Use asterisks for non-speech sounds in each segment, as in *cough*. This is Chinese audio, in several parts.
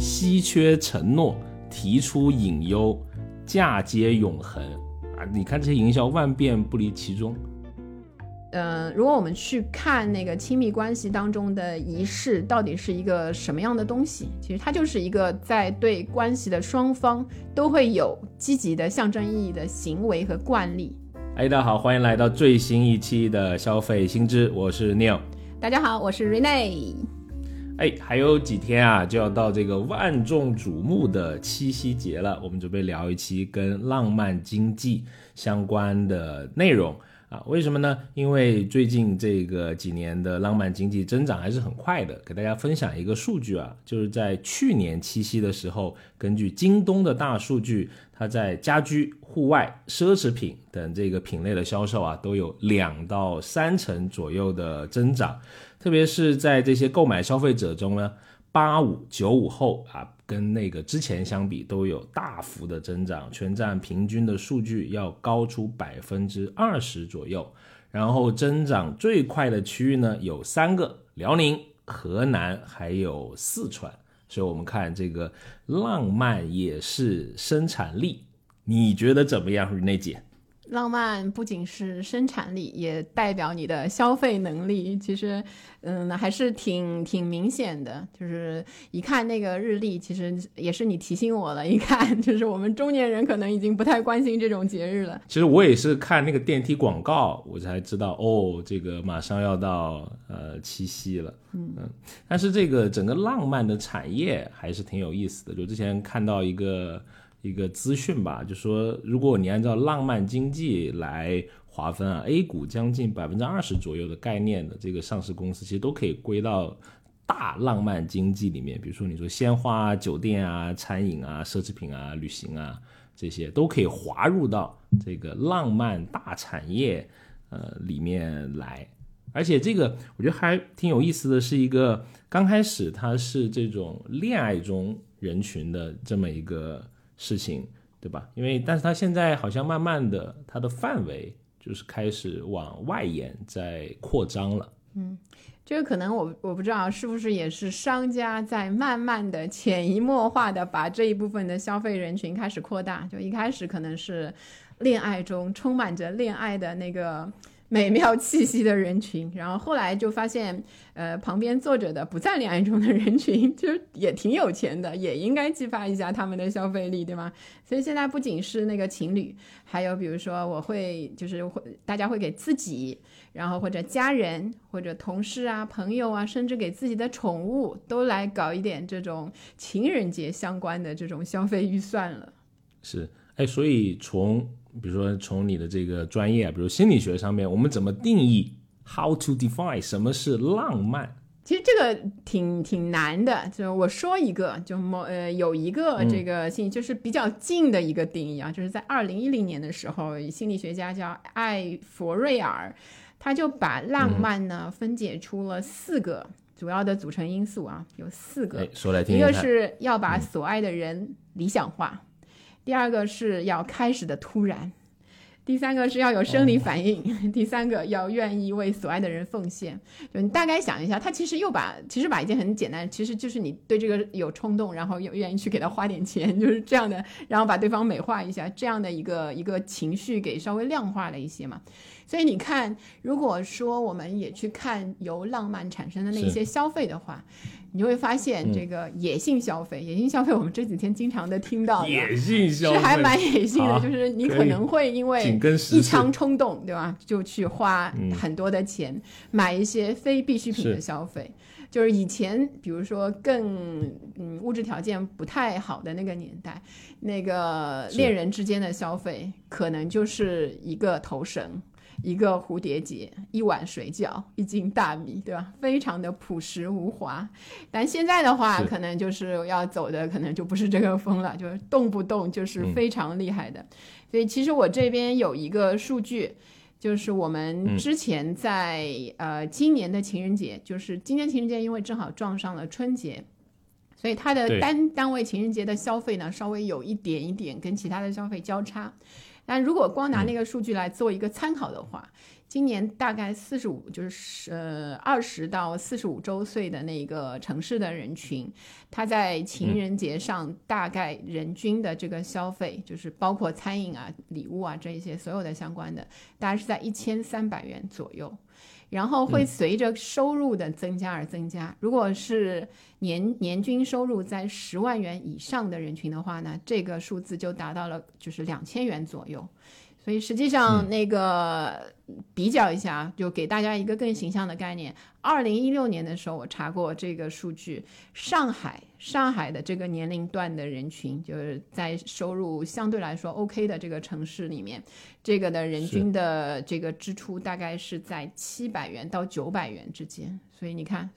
稀缺承诺，提出隐忧，嫁接永恒啊！你看这些营销万变不离其中。呃，如果我们去看那个亲密关系当中的仪式，到底是一个什么样的东西？其实它就是一个在对关系的双方都会有积极的象征意义的行为和惯例。哎，大家好，欢迎来到最新一期的消费新知，我是 Neil。大家好，我是 Rene。哎，还有几天啊，就要到这个万众瞩目的七夕节了，我们准备聊一期跟浪漫经济相关的内容。啊，为什么呢？因为最近这个几年的浪漫经济增长还是很快的。给大家分享一个数据啊，就是在去年七夕的时候，根据京东的大数据，它在家居、户外、奢侈品等这个品类的销售啊，都有两到三成左右的增长。特别是在这些购买消费者中呢，八五九五后啊。跟那个之前相比都有大幅的增长，全站平均的数据要高出百分之二十左右。然后增长最快的区域呢有三个：辽宁、河南还有四川。所以我们看这个浪漫也是生产力，你觉得怎么样，内姐？浪漫不仅是生产力，也代表你的消费能力。其实，嗯，还是挺挺明显的。就是一看那个日历，其实也是你提醒我了。一看，就是我们中年人可能已经不太关心这种节日了。其实我也是看那个电梯广告，我才知道哦，这个马上要到呃七夕了。嗯嗯，但是这个整个浪漫的产业还是挺有意思的。就之前看到一个。一个资讯吧，就说如果你按照浪漫经济来划分啊，A 股将近百分之二十左右的概念的这个上市公司，其实都可以归到大浪漫经济里面。比如说你说鲜花、酒店啊、餐饮啊、奢侈品啊、旅行啊这些，都可以划入到这个浪漫大产业呃里面来。而且这个我觉得还挺有意思的是一个刚开始它是这种恋爱中人群的这么一个。事情对吧？因为但是它现在好像慢慢的，它的范围就是开始往外延，在扩张了。嗯，这个可能我我不知道是不是也是商家在慢慢的潜移默化的把这一部分的消费人群开始扩大。就一开始可能是恋爱中充满着恋爱的那个。美妙气息的人群，然后后来就发现，呃，旁边坐着的不在恋爱中的人群，*laughs* 就是也挺有钱的，也应该激发一下他们的消费力，对吗？所以现在不仅是那个情侣，还有比如说我会就是会大家会给自己，然后或者家人或者同事啊、朋友啊，甚至给自己的宠物都来搞一点这种情人节相关的这种消费预算了。是，哎，所以从比如说，从你的这个专业，比如心理学上面，我们怎么定义 how to define 什么是浪漫？其实这个挺挺难的。就我说一个，就某呃有一个这个心，就是比较近的一个定义啊，就是在二零一零年的时候，心理学家叫艾佛瑞尔，他就把浪漫呢分解出了四个主要的组成因素啊，有四个。说来听一个是要把所爱的人理想化。第二个是要开始的突然，第三个是要有生理反应，*laughs* 第三个要愿意为所爱的人奉献。就你大概想一下，他其实又把其实把一件很简单，其实就是你对这个有冲动，然后又愿意去给他花点钱，*laughs* 就是这样的，然后把对方美化一下，这样的一个一个情绪给稍微量化了一些嘛。所以你看，如果说我们也去看由浪漫产生的那些消费的话，你会发现这个野性消费，野性消费我们这几天经常的听到，野性消费是还蛮野性的，就是你可能会因为一腔冲动，对吧，就去花很多的钱买一些非必需品的消费。就是以前，比如说更嗯物质条件不太好的那个年代，那个恋人之间的消费可能就是一个头绳。一个蝴蝶结，一碗水饺，一斤大米，对吧？非常的朴实无华。但现在的话，可能就是要走的，可能就不是这个风了，就是动不动就是非常厉害的。所以，其实我这边有一个数据，就是我们之前在呃今年的情人节，就是今年情人节，因为正好撞上了春节，所以它的单单位情人节的消费呢，稍微有一点一点跟其他的消费交叉。但如果光拿那个数据来做一个参考的话，今年大概四十五，就是呃二十到四十五周岁的那个城市的人群，他在情人节上大概人均的这个消费，就是包括餐饮啊、礼物啊这一些所有的相关的，大概是在一千三百元左右。然后会随着收入的增加而增加。如果是年年均收入在十万元以上的人群的话呢，这个数字就达到了就是两千元左右。所以实际上那个比较一下，就给大家一个更形象的概念。二零一六年的时候，我查过这个数据，上海上海的这个年龄段的人群，就是在收入相对来说 OK 的这个城市里面，这个的人均的这个支出大概是在七百元到九百元之间。所以你看，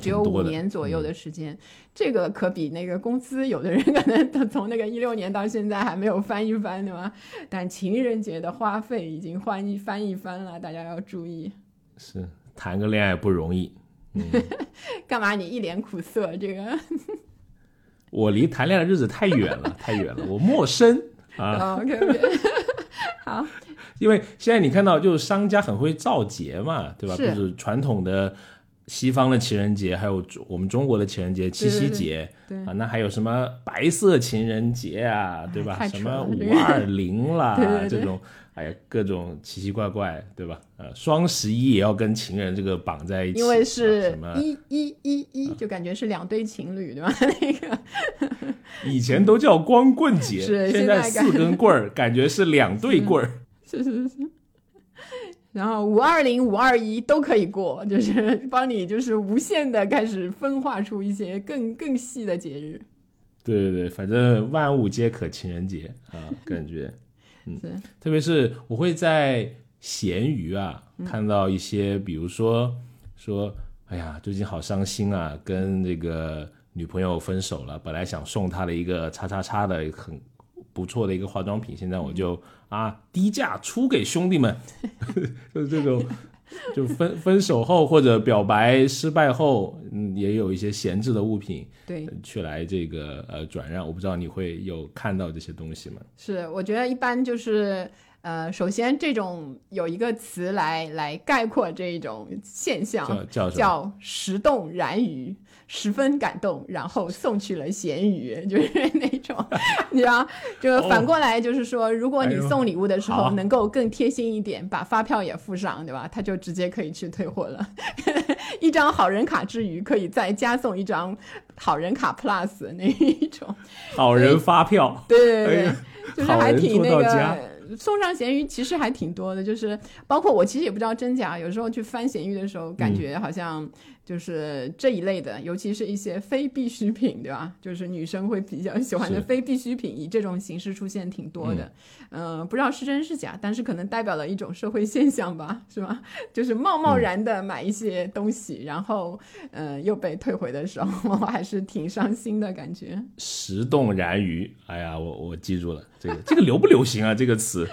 只有五年左右的时间，这个可比那个工资，有的人可能他从那个一六年到现在还没有翻一番，对吧？但情人节的花费已经翻一翻一番了，大家要注意。是谈个恋爱不容易，*laughs* 干嘛你一脸苦涩？这个 *laughs* 我离谈恋爱的日子太远了，太远了，我陌生啊。OK OK，*laughs* 好。因为现在你看到，就是商家很会造节嘛，对吧？就是传统的西方的情人节，还有我们中国的情人节，七夕节，啊，那还有什么白色情人节啊，对吧？什么五二零啦，*laughs* 这种，哎呀，各种奇奇怪怪，对吧？呃，双十一也要跟情人这个绑在一起，因为是一一一一，就感觉是两对情侣，对吧？那 *laughs* 个以前都叫光棍节，*laughs* 现在四根棍儿，感觉是两对棍儿。是是是，然后五二零、五二一都可以过，就是 *laughs* 帮你就是无限的开始分化出一些更更细的节日。对对对，反正万物皆可情人节啊，*laughs* 感觉，嗯，特别是我会在闲鱼啊看到一些，比如说说，哎呀，最近好伤心啊，跟这个女朋友分手了，本来想送她的一个叉叉叉的很。不错的一个化妆品，现在我就啊低价出给兄弟们，*laughs* 就是这种，就分分手后或者表白失败后，嗯，也有一些闲置的物品，对，去来这个呃转让。我不知道你会有看到这些东西吗？是，我觉得一般就是呃，首先这种有一个词来来概括这一种现象，叫叫石动燃鱼。十分感动，然后送去了咸鱼，就是 *laughs* 那种，你知道，就反过来就是说，如果你送礼物的时候能够更贴心一点，把发票也附上，对吧？他就直接可以去退货了。*laughs* 一张好人卡之余，可以再加送一张好人卡 Plus 那一种好人发票。对对对，就是还挺那个。送上咸鱼其实还挺多的，就是包括我其实也不知道真假，有时候去翻咸鱼的时候，感觉好像就是这一类的，尤其是一些非必需品，对吧？就是女生会比较喜欢的非必需品，以这种形式出现挺多的。嗯，不知道是真是假，但是可能代表了一种社会现象吧，是吧？就是贸贸然的买一些东西，然后嗯又被退回的时候，我 *laughs* 还是挺伤心的感觉。石动燃鱼，哎呀，我我记住了。这个这个流不流行啊？这个词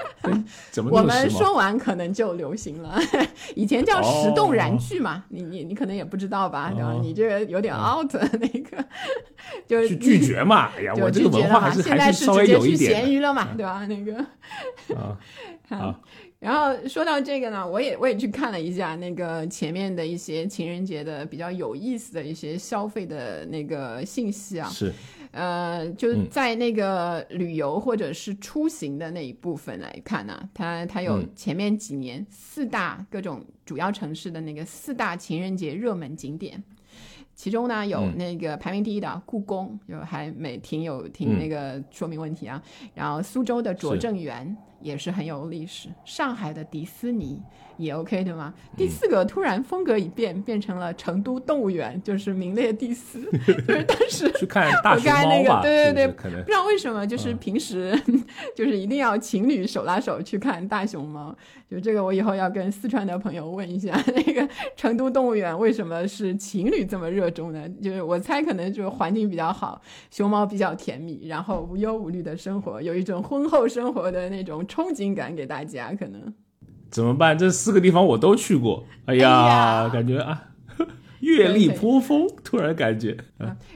怎么我们说完可能就流行了。*laughs* 以前叫石动燃具嘛，你你你可能也不知道吧？对吧？你这个有点 out *laughs* 那个，就是拒绝嘛。哎呀，*laughs* 我这个文化还是还是稍微有一点。咸鱼了嘛，对吧？那个啊 *laughs* 好。然后说到这个呢，我也我也去看了一下那个前面的一些情人节的比较有意思的一些消费的那个信息啊。是。呃，就在那个旅游或者是出行的那一部分来看呢，它它有前面几年四大各种主要城市的那个四大情人节热门景点，其中呢有那个排名第一的故宫，就还没挺有挺那个说明问题啊，然后苏州的拙政园也是很有历史，上海的迪士尼。也 OK 的吗？第四个突然风格一变，变成了成都动物园，就是名列第四。*laughs* 就是当时 *laughs* 去看大熊猫吧，对对对，不知道为什么，就是平时 *laughs* 就是一定要情侣手拉手去看大熊猫。就这个，我以后要跟四川的朋友问一下，那个成都动物园为什么是情侣这么热衷呢？就是我猜，可能就是环境比较好，熊猫比较甜蜜，然后无忧无虑的生活，有一种婚后生活的那种憧憬感给大家，可能。怎么办？这四个地方我都去过。哎呀，感觉啊，*laughs* 阅历颇丰。突然感觉，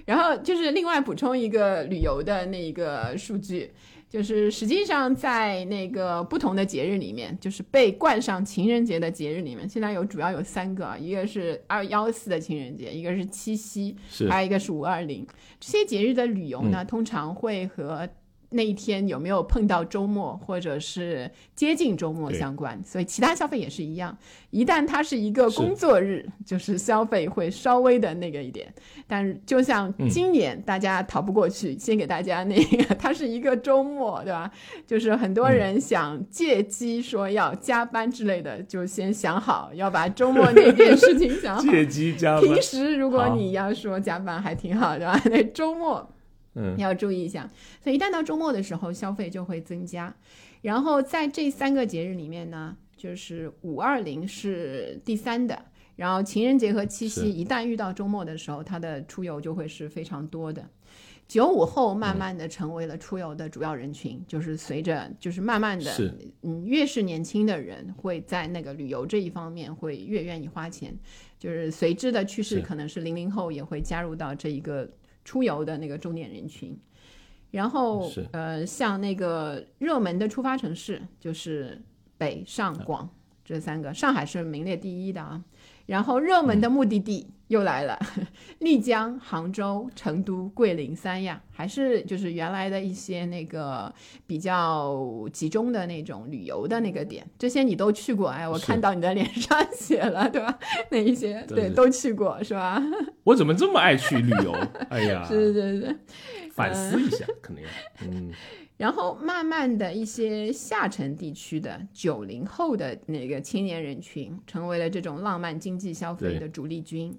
然后就是另外补充一个旅游的那个数据，就是实际上在那个不同的节日里面，就是被冠上情人节的节日里面，现在有主要有三个，一个是二幺四的情人节，一个是七夕，还有一个是五二零。这些节日的旅游呢，通常会和。那一天有没有碰到周末，或者是接近周末相关？所以其他消费也是一样。一旦它是一个工作日，就是消费会稍微的那个一点。但就像今年大家逃不过去，先给大家那个，它是一个周末，对吧？就是很多人想借机说要加班之类的，就先想好要把周末那件事情想好。*laughs* 借机加班。平时如果你要说加班还挺好，对吧？那周末。要注意一下，所以一旦到周末的时候，消费就会增加。然后在这三个节日里面呢，就是五二零是第三的，然后情人节和七夕一旦遇到周末的时候，它的出游就会是非常多的。九五后慢慢的成为了出游的主要人群，就是随着就是慢慢的，嗯，越是年轻的人会在那个旅游这一方面会越愿意花钱，就是随之的趋势可能是零零后也会加入到这一个。出游的那个重点人群，然后呃，像那个热门的出发城市就是北上广这三个，上海是名列第一的啊。然后热门的目的地又来了，丽江、杭州、成都、桂林、三亚，还是就是原来的一些那个比较集中的那种旅游的那个点，这些你都去过？哎，我看到你的脸上写了，对吧？那一些对都去过是吧？*laughs* 我怎么这么爱去旅游？哎呀，是是是，反思一下，肯定要嗯。然后慢慢的一些下沉地区的九零后的那个青年人群，成为了这种浪漫经济消费的主力军，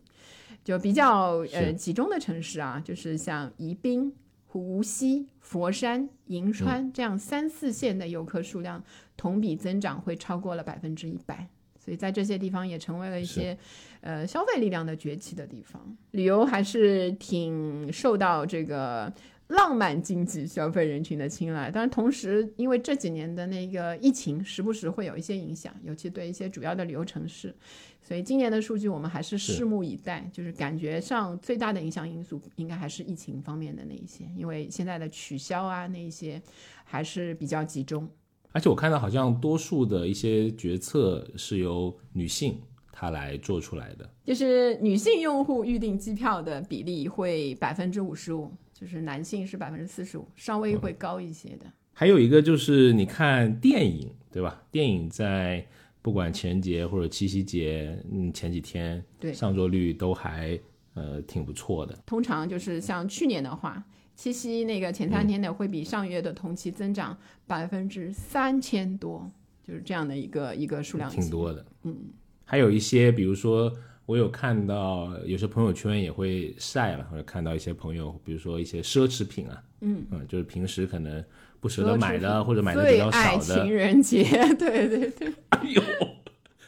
就比较呃集中的城市啊，就是像宜宾、无锡、佛山、银川这样三四线的游客数量同比增长会超过了百分之一百，所以在这些地方也成为了一些呃消费力量的崛起的地方，旅游还是挺受到这个。浪漫经济消费人群的青睐，当然同时因为这几年的那个疫情，时不时会有一些影响，尤其对一些主要的旅游城市，所以今年的数据我们还是拭目以待。就是感觉上最大的影响因素应该还是疫情方面的那一些，因为现在的取消啊那一些还是比较集中。而且我看到好像多数的一些决策是由女性她来做出来的，就是女性用户预订机票的比例会百分之五十五。就是男性是百分之四十五，稍微会高一些的。还有一个就是你看电影，对吧？电影在不管情人节或者七夕节，嗯，前几天对上座率都还呃挺不错的。通常就是像去年的话，七夕那个前三天的会比上月的同期增长百分之三千多，就是这样的一个一个数量，挺多的。嗯，还有一些比如说。我有看到有些朋友圈也会晒了，或者看到一些朋友，比如说一些奢侈品啊，嗯嗯，就是平时可能不舍得买的，或者买的比较少的。情人节，*laughs* 对对对。哎呦，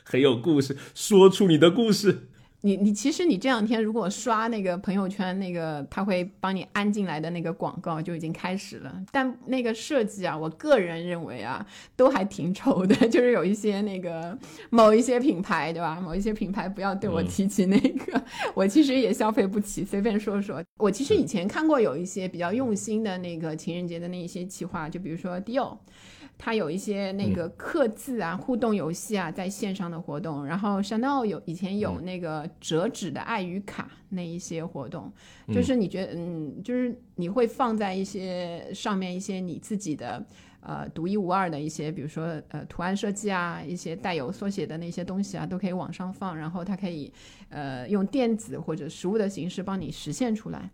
很有故事，说出你的故事。你你其实你这两天如果刷那个朋友圈，那个他会帮你安进来的那个广告就已经开始了，但那个设计啊，我个人认为啊，都还挺丑的，*laughs* 就是有一些那个某一些品牌，对吧？某一些品牌不要对我提起那个，我其实也消费不起，随便说说。我其实以前看过有一些比较用心的那个情人节的那一些企划，就比如说 Dior。它有一些那个刻字啊、互动游戏啊，在线上的活动。然后 Chanel 有以前有那个折纸的爱与卡那一些活动，就是你觉得嗯，就是你会放在一些上面一些你自己的呃独一无二的一些，比如说呃图案设计啊，一些带有缩写的那些东西啊，都可以往上放。然后它可以呃用电子或者实物的形式帮你实现出来。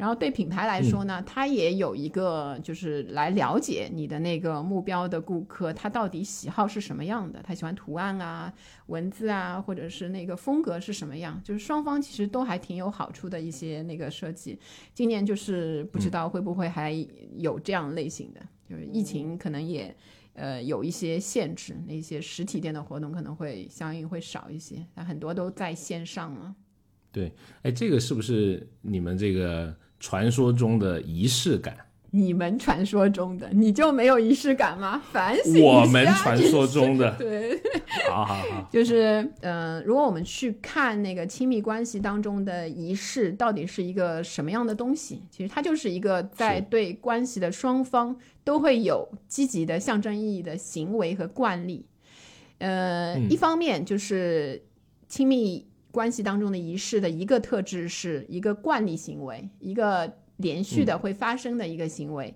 然后对品牌来说呢，它也有一个就是来了解你的那个目标的顾客，他到底喜好是什么样的，他喜欢图案啊、文字啊，或者是那个风格是什么样，就是双方其实都还挺有好处的一些那个设计。今年就是不知道会不会还有这样类型的，就是疫情可能也呃有一些限制，那些实体店的活动可能会相应会少一些，但很多都在线上了。对，哎，这个是不是你们这个？传说中的仪式感，你们传说中的，你就没有仪式感吗？反省我们传说中的，*laughs* 对，好好好，就是嗯，如果我们去看那个亲密关系当中的仪式，到底是一个什么样的东西？其实它就是一个在对关系的双方都会有积极的象征意义的行为和惯例。呃，一方面就是亲密关系当中的仪式的一个特质是一个惯例行为，一个。连续的会发生的一个行为，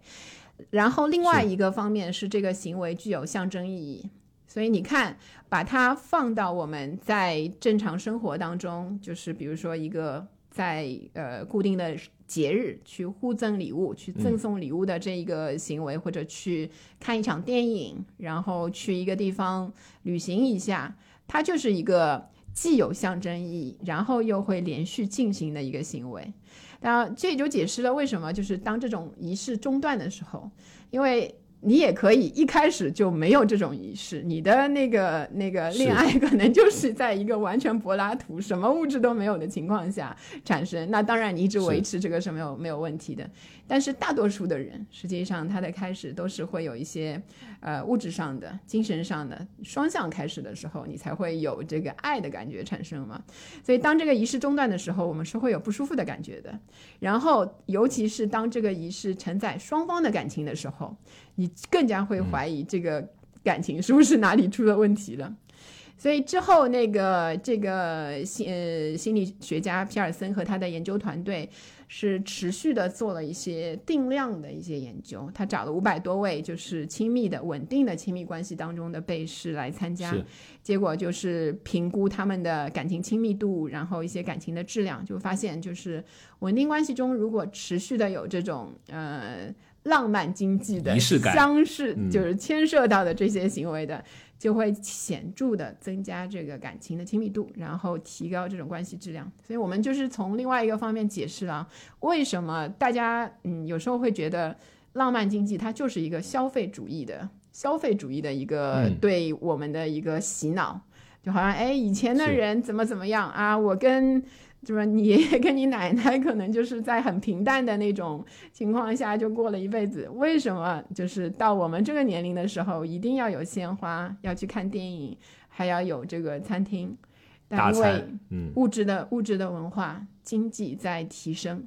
然后另外一个方面是这个行为具有象征意义，所以你看，把它放到我们在正常生活当中，就是比如说一个在呃固定的节日去互赠礼物、去赠送礼物的这一个行为，或者去看一场电影，然后去一个地方旅行一下，它就是一个既有象征意义，然后又会连续进行的一个行为。然这也就解释了为什么，就是当这种仪式中断的时候，因为。你也可以一开始就没有这种仪式，你的那个那个恋爱可能就是 *laughs* 在一个完全柏拉图、什么物质都没有的情况下产生。那当然，你一直维持这个是没有没有问题的。但是大多数的人，实际上他的开始都是会有一些呃物质上的、精神上的双向开始的时候，你才会有这个爱的感觉产生嘛。所以当这个仪式中断的时候，我们是会有不舒服的感觉的。然后，尤其是当这个仪式承载双方的感情的时候。你更加会怀疑这个感情是不是哪里出了问题了，所以之后那个这个心呃心理学家皮尔森和他的研究团队是持续的做了一些定量的一些研究，他找了五百多位就是亲密的稳定的亲密关系当中的被试来参加，结果就是评估他们的感情亲密度，然后一些感情的质量，就发现就是稳定关系中如果持续的有这种呃。浪漫经济的仪式感相似，就是牵涉到的这些行为的，就会显著的增加这个感情的亲密度，然后提高这种关系质量。所以，我们就是从另外一个方面解释了为什么大家嗯有时候会觉得浪漫经济它就是一个消费主义的消费主义的一个对我们的一个洗脑，就好像哎以前的人怎么怎么样啊，我跟。就是你爷爷跟你奶奶可能就是在很平淡的那种情况下就过了一辈子，为什么就是到我们这个年龄的时候一定要有鲜花，要去看电影，还要有这个餐厅？但因为物质的物质的文化经济在提升，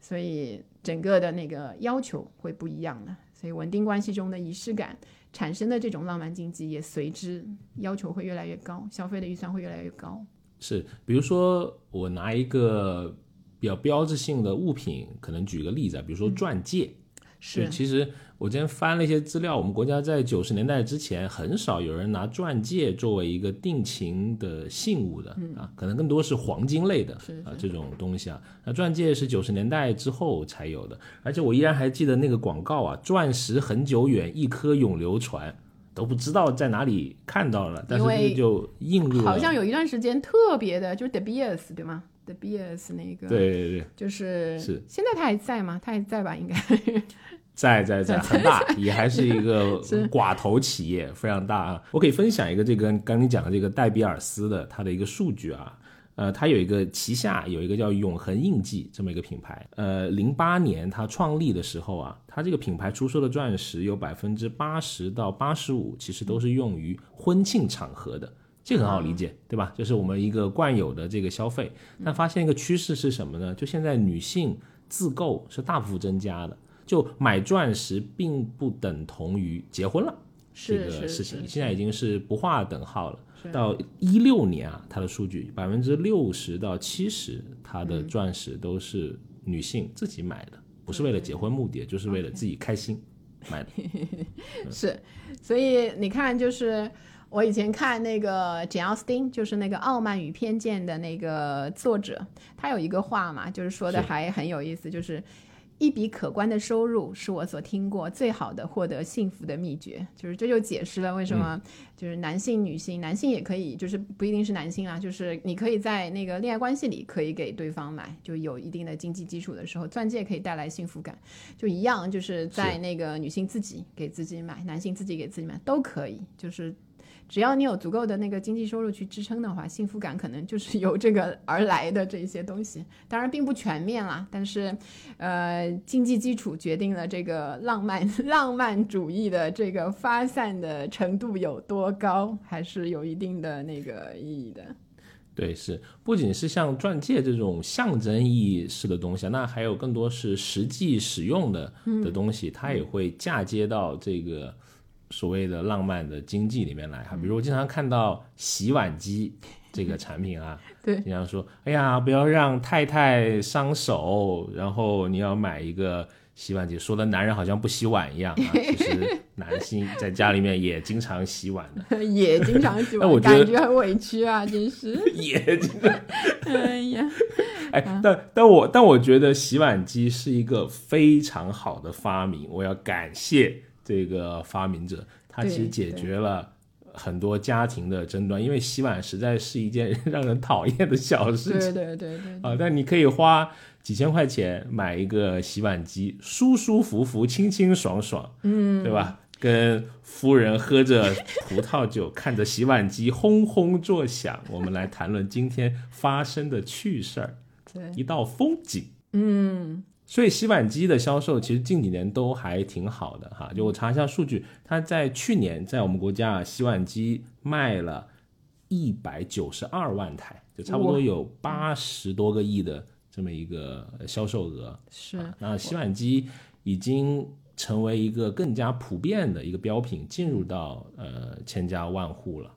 所以整个的那个要求会不一样了。所以稳定关系中的仪式感产生的这种浪漫经济也随之要求会越来越高，消费的预算会越来越高。是，比如说我拿一个比较标志性的物品，可能举个例子啊，比如说钻戒。是，其实我今天翻了一些资料，我们国家在九十年代之前很少有人拿钻戒作为一个定情的信物的啊，可能更多是黄金类的啊这种东西啊。那钻戒是九十年代之后才有的，而且我依然还记得那个广告啊，钻石很久远，一颗永流传。都不知道在哪里看到了，但是就映入。好像有一段时间特别的，就是 The Bears 对吗？The Bears 那个，对对对，就是是。现在他还在吗？他还在吧？应该 *laughs* 在在在，很大，也还是一个 *laughs* 寡头企业，非常大啊。我可以分享一个这个刚你讲的这个戴比尔斯的它的一个数据啊。呃，它有一个旗下有一个叫永恒印记这么一个品牌。呃，零八年它创立的时候啊，它这个品牌出售的钻石有百分之八十到八十五，其实都是用于婚庆场合的，这很好理解，对吧？就是我们一个惯有的这个消费。但发现一个趋势是什么呢？就现在女性自购是大幅增加的，就买钻石并不等同于结婚了，这个事情现在已经是不划等号了。到一六年啊，它的数据百分之六十到七十，它的钻石都是女性自己买的，不是为了结婚目的，就是为了自己开心买的。*laughs* 是，所以你看，就是我以前看那个简奥斯汀，就是那个《傲慢与偏见》的那个作者，他有一个话嘛，就是说的还很有意思，就是。一笔可观的收入是我所听过最好的获得幸福的秘诀，就是这就解释了为什么就是男性、女性，男性也可以，就是不一定是男性啊，就是你可以在那个恋爱关系里可以给对方买，就有一定的经济基础的时候，钻戒可以带来幸福感，就一样，就是在那个女性自己给自己买，男性自己给自己买都可以，就是只要你有足够的那个经济收入去支撑的话，幸福感可能就是由这个 *laughs* 而来的这些东西。当然并不全面啦，但是，呃，经济基础决定了这个浪漫 *laughs* 浪漫主义的这个发散的程度有多高，还是有一定的那个意义的。对，是不仅是像钻戒这种象征意义式的东西，那还有更多是实际使用的的东西，它也会嫁接到这个。所谓的浪漫的经济里面来哈，比如我经常看到洗碗机这个产品啊，*laughs* 对，经常说，哎呀，不要让太太伤手，然后你要买一个洗碗机，说的男人好像不洗碗一样啊，*laughs* 其实男性在家里面也经常洗碗。的，*laughs* 也经常洗碗，感觉很委屈啊，真是，也经常，哎呀，哎，但但我但我觉得洗碗机是一个非常好的发明，我要感谢。这个发明者，他其实解决了很多家庭的争端，因为洗碗实在是一件让人讨厌的小事情。对对对对。啊，但你可以花几千块钱买一个洗碗机，舒舒服服、清清爽爽，嗯，对吧？跟夫人喝着葡萄酒，看着洗碗机轰轰作响，我们来谈论今天发生的趣事儿，*laughs* 对，一道风景，嗯。所以洗碗机的销售其实近几年都还挺好的哈，就我查一下数据，它在去年在我们国家啊洗碗机卖了一百九十二万台，就差不多有八十多个亿的这么一个销售额。是，那洗碗机已经成为一个更加普遍的一个标品，进入到呃千家万户了。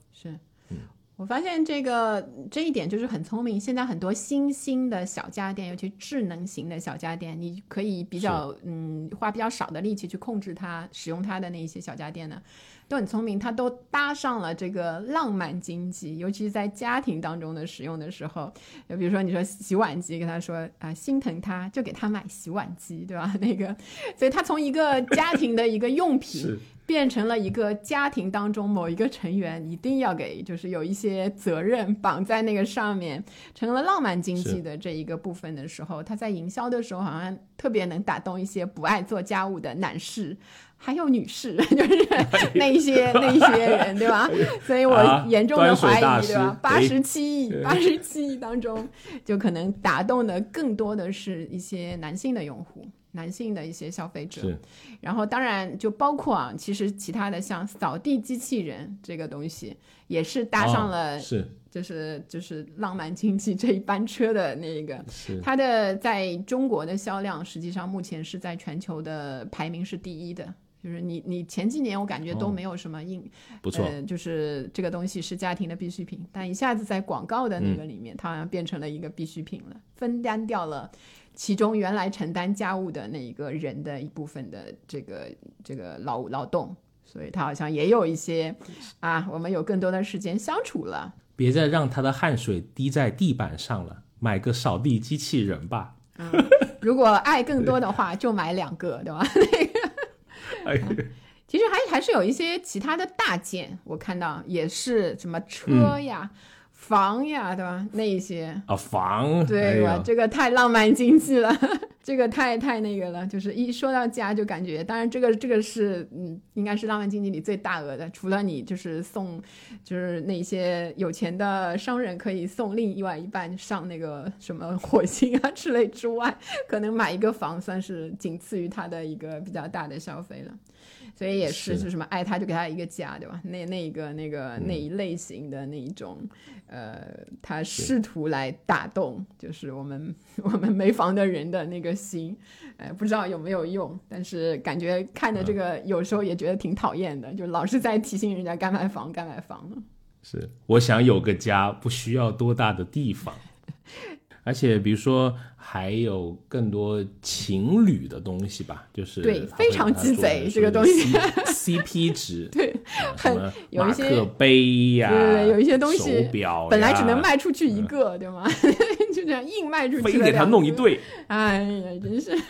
我发现这个这一点就是很聪明。现在很多新兴的小家电，尤其智能型的小家电，你可以比较嗯花比较少的力气去控制它，使用它的那一些小家电呢，都很聪明。它都搭上了这个浪漫经济，尤其是在家庭当中的使用的时候，就比如说你说洗碗机，跟他说啊心疼他，就给他买洗碗机，对吧？*laughs* 那个，所以他从一个家庭的一个用品。变成了一个家庭当中某一个成员一定要给，就是有一些责任绑在那个上面，成了浪漫经济的这一个部分的时候，他在营销的时候好像特别能打动一些不爱做家务的男士，还有女士，*laughs* 就是那一些那一些人，对吧？所以我严重的怀疑，对吧？八十七亿，*laughs* 八十七亿当中，就可能打动的更多的是一些男性的用户。男性的一些消费者，然后当然就包括啊，其实其他的像扫地机器人这个东西，也是搭上了，是。就是就是浪漫经济这一班车的那个，它的在中国的销量实际上目前是在全球的排名是第一的，就是你你前几年我感觉都没有什么硬，不错，就是这个东西是家庭的必需品，但一下子在广告的那个里面，它好像变成了一个必需品了，分担掉了。其中原来承担家务的那一个人的一部分的这个这个劳劳动，所以他好像也有一些啊，我们有更多的时间相处了。别再让他的汗水滴在地板上了，买个扫地机器人吧。嗯，如果爱更多的话，就买两个，对吧？*laughs* 那个，其实还还是有一些其他的大件，我看到也是什么车呀。房呀，对吧？那一些啊，房对吧？这个太浪漫经济了，这个太太那个了。就是一说到家，就感觉，当然这个这个是嗯，应该是浪漫经济里最大额的。除了你就是送，就是那些有钱的商人可以送另外一半上那个什么火星啊之类之外，可能买一个房算是仅次于他的一个比较大的消费了。所以也是，就什么爱他就给他一个家，对吧？那那一个那个那一类型的那一种，呃，他试图来打动，就是我们 *laughs* 我们没房的人的那个心，哎，不知道有没有用，但是感觉看的这个有时候也觉得挺讨厌的，就老是在提醒人家该买房，该买房了。是，我想有个家，不需要多大的地方。而且，比如说，还有更多情侣的东西吧，就是对，非常鸡贼这个东西 *laughs*，CP 值，*laughs* 对，很有一些杯呀，对对对，有一些东西，手表本来只能卖出去一个，对吗？*laughs* 就这样硬卖出去，非给他弄一对，哎呀，真是。*laughs*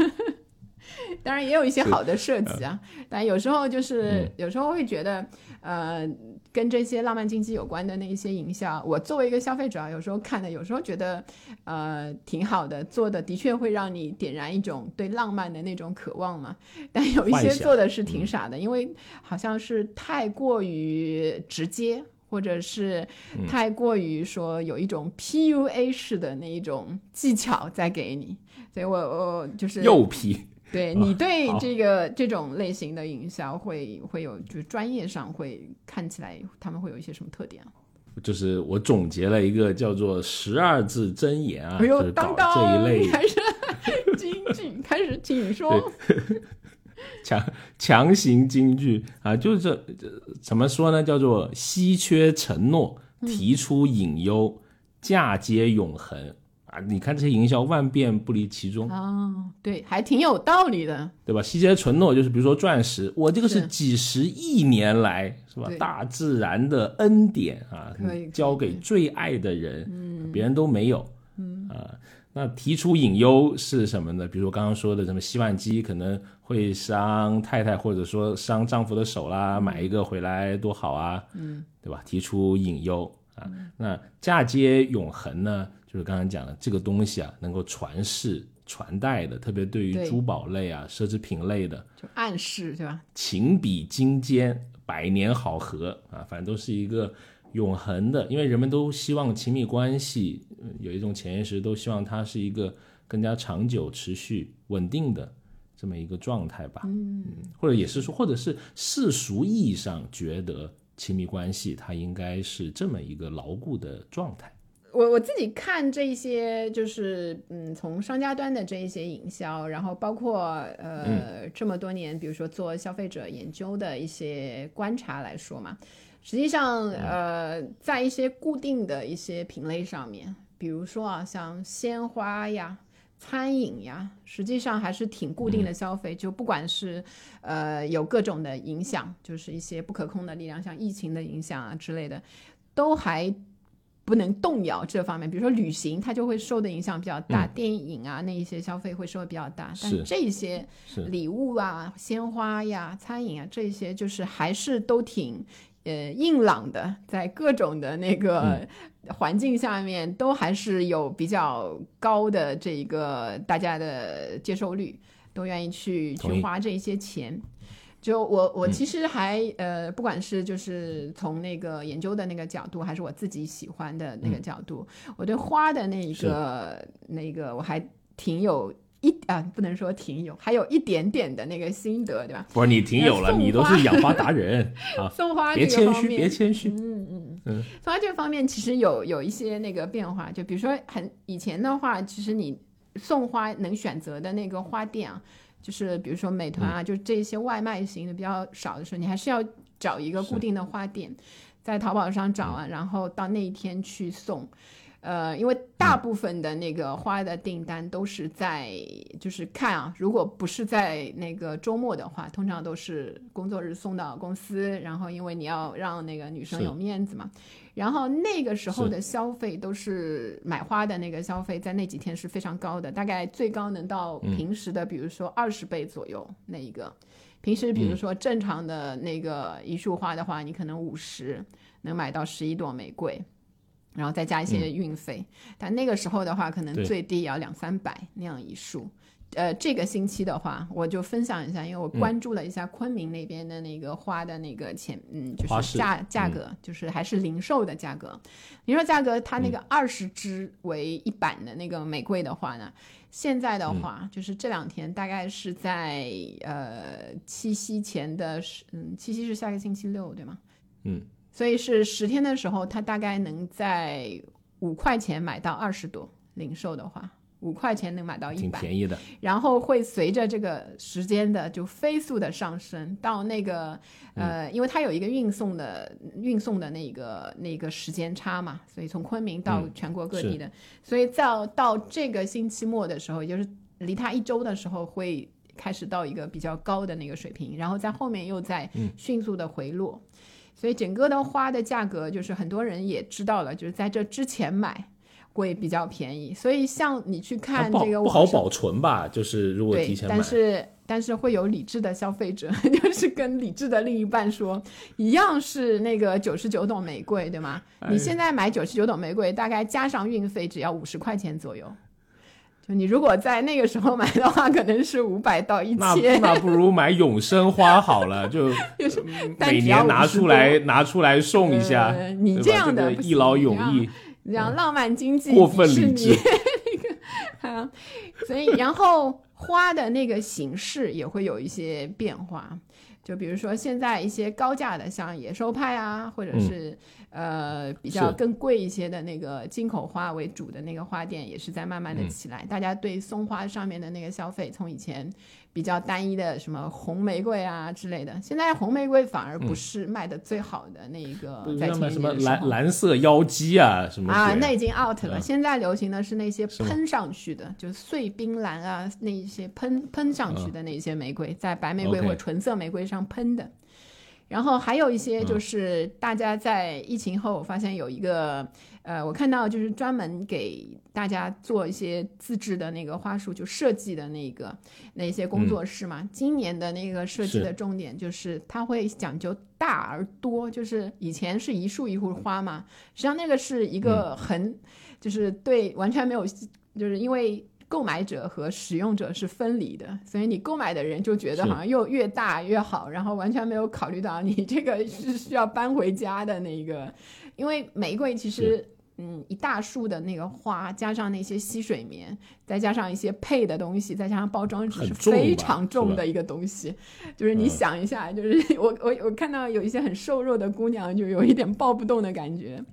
当然也有一些好的设计啊，但有时候就是有时候会觉得，呃，跟这些浪漫经济有关的那一些营销，我作为一个消费者，有时候看的，有时候觉得，呃，挺好的，做的的确会让你点燃一种对浪漫的那种渴望嘛。*laughs* 但有一些做的是挺傻的，因为好像是太过于直接。或者是太过于说有一种 PUA 式的那一种技巧在给你，所以我我就是又 P。对你对这个这种类型的营销会会有就是专业上会看起来他们会有一些什么特点？就是我总结了一个叫做十二字真言啊，就是搞这一类开始京剧开始请说。强强行京剧啊，就是这怎么说呢？叫做稀缺承诺，提出隐忧，嫁接永恒啊！你看这些营销万变不离其宗哦，对，还挺有道理的，对吧？稀缺承诺就是比如说钻石，我这个是几十亿年来是吧？大自然的恩典啊，交给最爱的人，嗯，别人都没有，嗯啊。那提出隐忧是什么呢？比如说刚刚说的什么洗碗机可能会伤太太，或者说伤丈夫的手啦，买一个回来多好啊，嗯，对吧？提出隐忧啊。那嫁接永恒呢？就是刚刚讲的这个东西啊，能够传世传代的，特别对于珠宝类啊、奢侈品类的，就暗示对吧？情比金坚，百年好合啊，反正都是一个。永恒的，因为人们都希望亲密关系有一种潜意识，都希望它是一个更加长久、持续、稳定的这么一个状态吧。嗯，或者也是说，或者是世俗意义上觉得亲密关系它应该是这么一个牢固的状态。我我自己看这些，就是嗯，从商家端的这一些营销，然后包括呃这么多年，比如说做消费者研究的一些观察来说嘛。实际上，呃，在一些固定的一些品类上面，比如说啊，像鲜花呀、餐饮呀，实际上还是挺固定的消费。就不管是呃有各种的影响，就是一些不可控的力量，像疫情的影响啊之类的，都还不能动摇这方面。比如说旅行，它就会受的影响比较大；电影啊，那一些消费会受的比较大。但这些礼物啊、鲜花呀、餐饮啊，这些就是还是都挺。呃，硬朗的，在各种的那个环境下面，都还是有比较高的这一个大家的接受率，都愿意去去花这些钱。就我我其实还呃，不管是就是从那个研究的那个角度，还是我自己喜欢的那个角度，我对花的那个那个我还挺有。一啊，不能说挺有，还有一点点的那个心得，对吧？不是你挺有了，你都是养花达人啊！*laughs* 送花别谦虚，别谦虚。嗯嗯嗯。送花这个方面其实有有一些那个变化，就比如说很以前的话，其实你送花能选择的那个花店啊，就是比如说美团啊，就这些外卖型的比较少的时候，你还是要找一个固定的花店，在淘宝上找啊，然后到那一天去送。呃，因为大部分的那个花的订单都是在，就是看啊，如果不是在那个周末的话，通常都是工作日送到公司，然后因为你要让那个女生有面子嘛，然后那个时候的消费都是买花的那个消费，在那几天是非常高的，大概最高能到平时的，比如说二十倍左右那一个，平时比如说正常的那个一束花的话，你可能五十能买到十一朵玫瑰。然后再加一些运费，但那个时候的话，可能最低也要两三百那样一束。呃，这个星期的话，我就分享一下，因为我关注了一下昆明那边的那个花的那个钱，嗯，就是价价格，就是还是零售的价格。零售价格，它那个二十支为一板的那个玫瑰的话呢，现在的话，就是这两天大概是在呃七夕前的，嗯，七夕是下个星期六，对吗？嗯。所以是十天的时候，它大概能在五块钱买到二十朵。零售的话，五块钱能买到一百，挺便宜的。然后会随着这个时间的就飞速的上升，到那个呃，因为它有一个运送的运送的那个那个时间差嘛，所以从昆明到全国各地的，所以到到这个星期末的时候，也就是离它一周的时候，会开始到一个比较高的那个水平，然后在后面又在迅速的回落。所以整个的花的价格，就是很多人也知道了，就是在这之前买会比较便宜。所以像你去看这个不好保存吧，就是如果提前买，但是但是会有理智的消费者，*laughs* 就是跟理智的另一半说，一样是那个九十九朵玫瑰，对吗？你现在买九十九朵玫瑰，大概加上运费只要五十块钱左右。就你如果在那个时候买的话，可能是五百到一千。那不如买永生花好了，就 *laughs* 每年拿出来拿出来送一下。你这样的一劳永逸，这样浪漫经济过分理智。那个啊，所以然后花的那个形式也会有一些变化。就比如说现在一些高价的，像野兽派啊，或者是。呃，比较更贵一些的那个进口花为主的那个花店，也是在慢慢的起来。大家对松花上面的那个消费，从以前比较单一的什么红玫瑰啊之类的，现在红玫瑰反而不是卖的最好的那一个。在前什么蓝蓝色妖姬啊什么啊，那已经 out 了。现在流行的是那些喷上去的，就是碎冰蓝啊，那一些喷喷上去的那些玫瑰，在白玫瑰或纯色玫瑰上喷的。然后还有一些就是大家在疫情后发现有一个，呃，我看到就是专门给大家做一些自制的那个花束，就设计的那个那些工作室嘛。今年的那个设计的重点就是它会讲究大而多，就是以前是一束一束花嘛，实际上那个是一个很，就是对完全没有，就是因为。购买者和使用者是分离的，所以你购买的人就觉得好像又越大越好，然后完全没有考虑到你这个是需要搬回家的那个。因为玫瑰其实，嗯，一大束的那个花，加上那些吸水棉，再加上一些配的东西，再加上包装纸，是非常重的一个东西。就是你想一下，就是我我我看到有一些很瘦弱的姑娘，就有一点抱不动的感觉。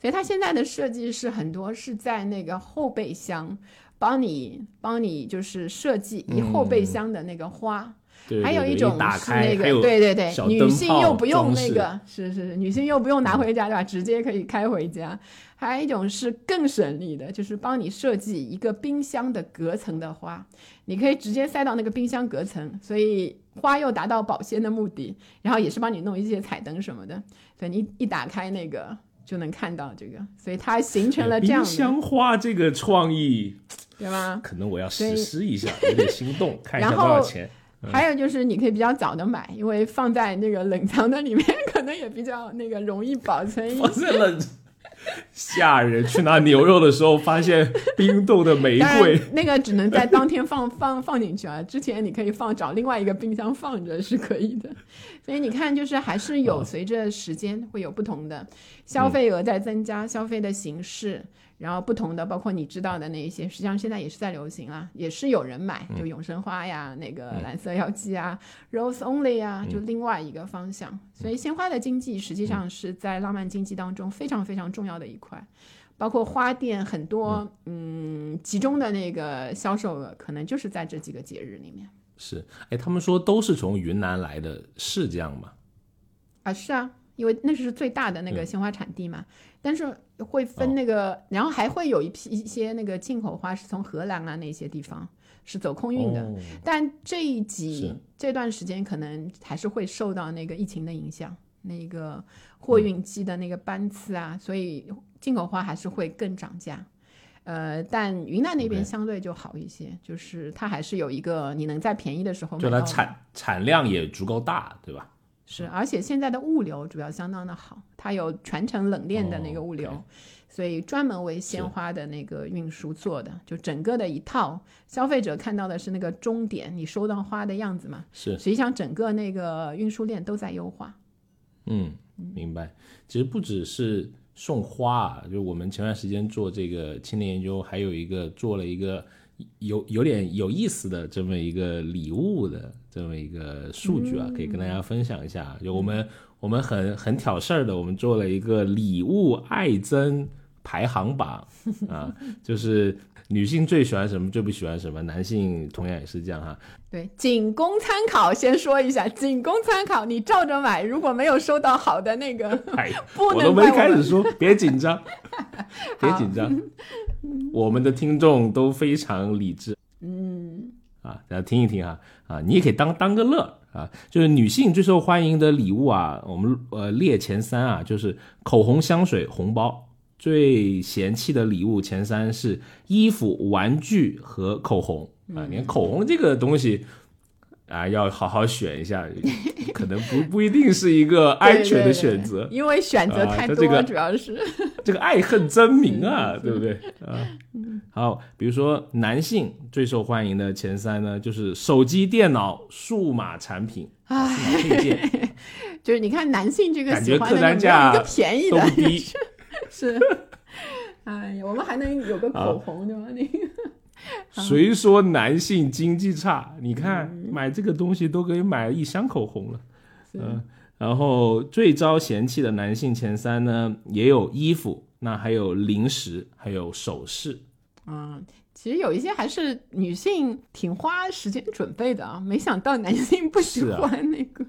所以它现在的设计是很多是在那个后备箱。帮你帮你就是设计一后备箱的那个花，还有一种是那个对对对，女性又不用那个是是是，女性又不用拿回家对吧？直接可以开回家。还有一种是更省力的，就是帮你设计一个冰箱的隔层的花，你可以直接塞到那个冰箱隔层，所以花又达到保鲜的目的，然后也是帮你弄一些彩灯什么的，所以你一打开那个就能看到这个，所以它形成了这样冰箱花这个创意。对吗？可能我要实施一下，有点心动，*laughs* 看一下多少钱。还有就是，你可以比较早的买，因为放在那个冷藏的里面，可能也比较那个容易保存。放在冷，吓人！去拿牛肉的时候，发现冰冻的玫瑰，那个只能在当天放 *laughs* 放放进去啊。之前你可以放找另外一个冰箱放着是可以的。所以你看，就是还是有随着时间会有不同的消费额在增加，消费的形式。然后不同的，包括你知道的那一些，实际上现在也是在流行啊，也是有人买，就永生花呀，那个蓝色妖姬啊，Rose Only 啊，就另外一个方向。所以鲜花的经济实际上是在浪漫经济当中非常非常重要的一块，包括花店很多，嗯，集中的那个销售额可能就是在这几个节日里面。是，哎，他们说都是从云南来的，是这样吗？啊，是啊。因为那是最大的那个鲜花产地嘛，但是会分那个，然后还会有一批一些那个进口花是从荷兰啊那些地方是走空运的，但这一集这段时间可能还是会受到那个疫情的影响，那个货运机的那个班次啊，所以进口花还是会更涨价。呃，但云南那边相对就好一些，就是它还是有一个你能在便宜的时候，就它产产量也足够大，对吧？是，而且现在的物流主要相当的好，它有全程冷链的那个物流，所以专门为鲜花的那个运输做的，就整个的一套，消费者看到的是那个终点，你收到花的样子嘛？是，实际上整个那个运输链都在优化。嗯，明白。其实不只是送花啊，就我们前段时间做这个青年研究，还有一个做了一个。有有点有意思的这么一个礼物的这么一个数据啊，可以跟大家分享一下。就我们我们很很挑事儿的，我们做了一个礼物爱增排行榜啊，就是女性最喜欢什么，最不喜欢什么，男性同样也是这样哈。对，仅供参考。先说一下，仅供参考，你照着买。如果没有收到好的那个，不能我都没开始说，别紧张，*laughs* 别紧张。我们的听众都非常理智，嗯，啊，大家听一听啊，啊，你也可以当当个乐啊。就是女性最受欢迎的礼物啊，我们呃列前三啊，就是口红、香水、红包。最嫌弃的礼物前三是衣服、玩具和口红啊。你看口红这个东西，啊，要好好选一下，*laughs* 可能不不一定是一个 *laughs* 安全的选择，因为选择太多，主要是 *laughs* 这个爱恨分明啊，对不对啊？好，比如说男性最受欢迎的前三呢，就是手机、电脑、数码产品、数码配件，就是你看男性这个感觉客单价一个便宜的低，是，哎呀，我们还能有个口红对吧？那个。*laughs* 谁说男性经济差？你看买这个东西都可以买一箱口红了。嗯，然后最遭嫌弃的男性前三呢，也有衣服，那还有零食，还有首饰。嗯，其实有一些还是女性挺花时间准备的啊，没想到男性 *laughs* 不喜欢那个。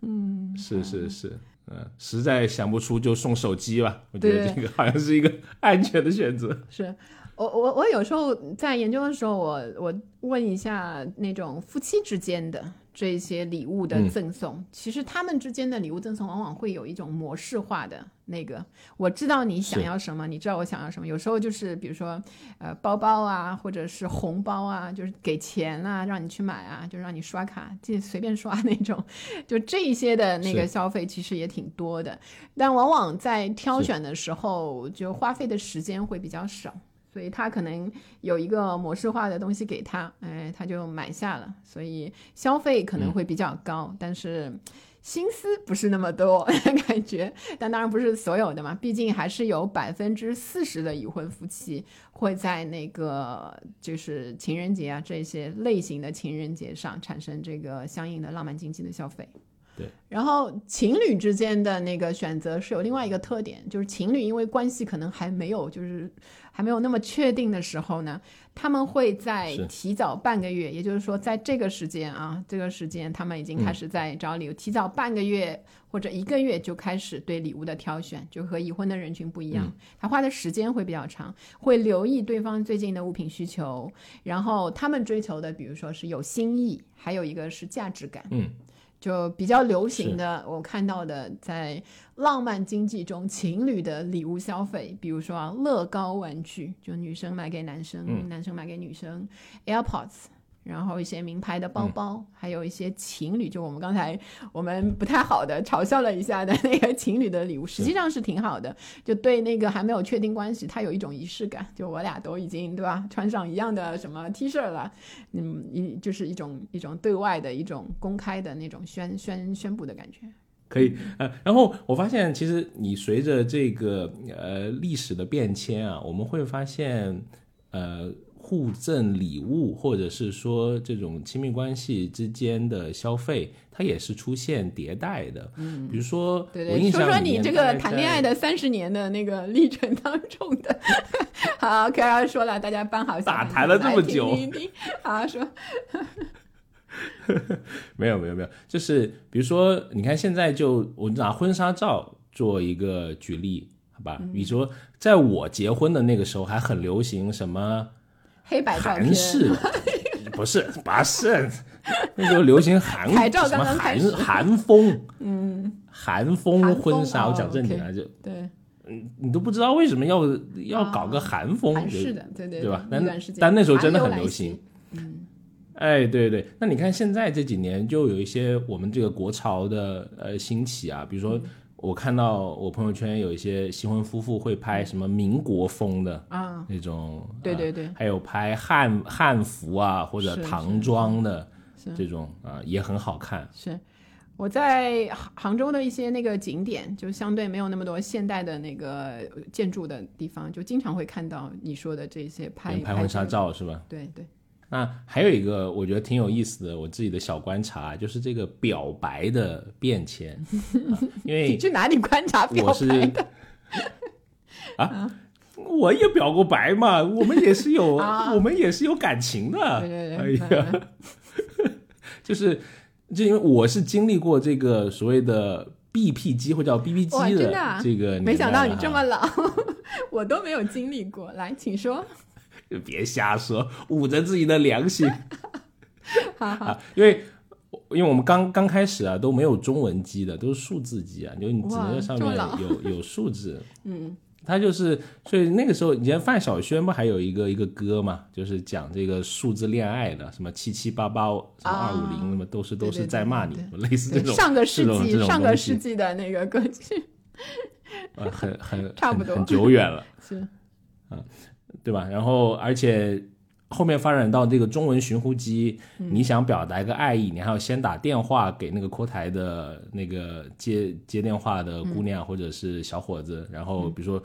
嗯，是是是，嗯，实在想不出就送手机吧。我觉得这个好像是一个 *laughs* 安全的选择。是。我我我有时候在研究的时候，我我问一下那种夫妻之间的这些礼物的赠送，其实他们之间的礼物赠送往往会有一种模式化的那个，我知道你想要什么，你知道我想要什么。有时候就是比如说，呃，包包啊，或者是红包啊，就是给钱啊，让你去买啊，就让你刷卡，就随便刷那种，就这一些的那个消费其实也挺多的，但往往在挑选的时候，就花费的时间会比较少。所以他可能有一个模式化的东西给他，哎，他就买下了，所以消费可能会比较高，但是心思不是那么多感觉。但当然不是所有的嘛，毕竟还是有百分之四十的已婚夫妻会在那个就是情人节啊这些类型的情人节上产生这个相应的浪漫经济的消费。对，然后情侣之间的那个选择是有另外一个特点，就是情侣因为关系可能还没有就是还没有那么确定的时候呢，他们会在提早半个月，也就是说在这个时间啊，这个时间他们已经开始在找礼物，提早半个月或者一个月就开始对礼物的挑选，就和已婚的人群不一样，他花的时间会比较长，会留意对方最近的物品需求，然后他们追求的，比如说是有新意，还有一个是价值感，嗯。就比较流行的，我看到的在浪漫经济中，情侣的礼物消费，比如说啊乐高玩具，就女生买给男生，男生买给女生，AirPods。然后一些名牌的包包，还有一些情侣，就我们刚才我们不太好的嘲笑了一下的那个情侣的礼物，实际上是挺好的。就对那个还没有确定关系，他有一种仪式感。就我俩都已经对吧，穿上一样的什么 T 恤了，嗯，一就是一种一种对外的一种公开的那种宣宣宣布的感觉。可以，呃，然后我发现其实你随着这个呃历史的变迁啊，我们会发现呃。互赠礼物，或者是说这种亲密关系之间的消费，它也是出现迭代的。嗯，比如说，对对，说说你这个谈恋爱的三十年的那个历程当中的。*laughs* 好，K R 说了，大家搬好。咋谈了这么久？好说。*laughs* 没有没有没有，就是比如说，你看现在就我拿婚纱照做一个举例，好吧？比如说，在我结婚的那个时候，还很流行什么？黑白照片，韩式 *laughs* 不是不是，那时候流行韩什么韩韩风，嗯，韩风婚纱，我讲正经啊，就对，嗯，你都不知道为什么要要搞个韩风，韩式的，对对对吧？但但那时候真的很流行，嗯，哎，对对，那你看现在这几年就有一些我们这个国潮的呃兴起啊，比如说。我看到我朋友圈有一些新婚夫妇会拍什么民国风的啊那种，对对对，还有拍汉汉服啊或者唐装的这种啊也很好看。是我在杭州的一些那个景点，就相对没有那么多现代的那个建筑的地方，就经常会看到你说的这些拍拍婚纱照是吧？对对。那还有一个我觉得挺有意思的，我自己的小观察就是这个表白的变迁，因为 *laughs* 你去哪里观察表白的？啊，我也表过白嘛，我们也是有，*laughs* 我们也是有感情的。对对对，哎呀，*laughs* 就是就因为我是经历过这个所谓的 BP 机或叫 BB 机的这个，没想到你这么老，我都没有经历过。来，请说。就别瞎说，捂着自己的良心。*laughs* 好好，因为因为我们刚刚开始啊，都没有中文机的，都是数字机啊，就你只能在上面有有数字。*laughs* 嗯，他就是，所以那个时候，以前范晓萱不还有一个一个歌嘛，就是讲这个数字恋爱的，什么七七八八，什么二五零，那么都是都是在骂你，类似这种上个世纪上个世纪的那个歌曲，呃，很很 *laughs* 差不多很久远了，是啊，对吧？然后而且后面发展到这个中文寻呼机，你想表达一个爱意，你还要先打电话给那个阔台的那个接接电话的姑娘或者是小伙子，然后比如说。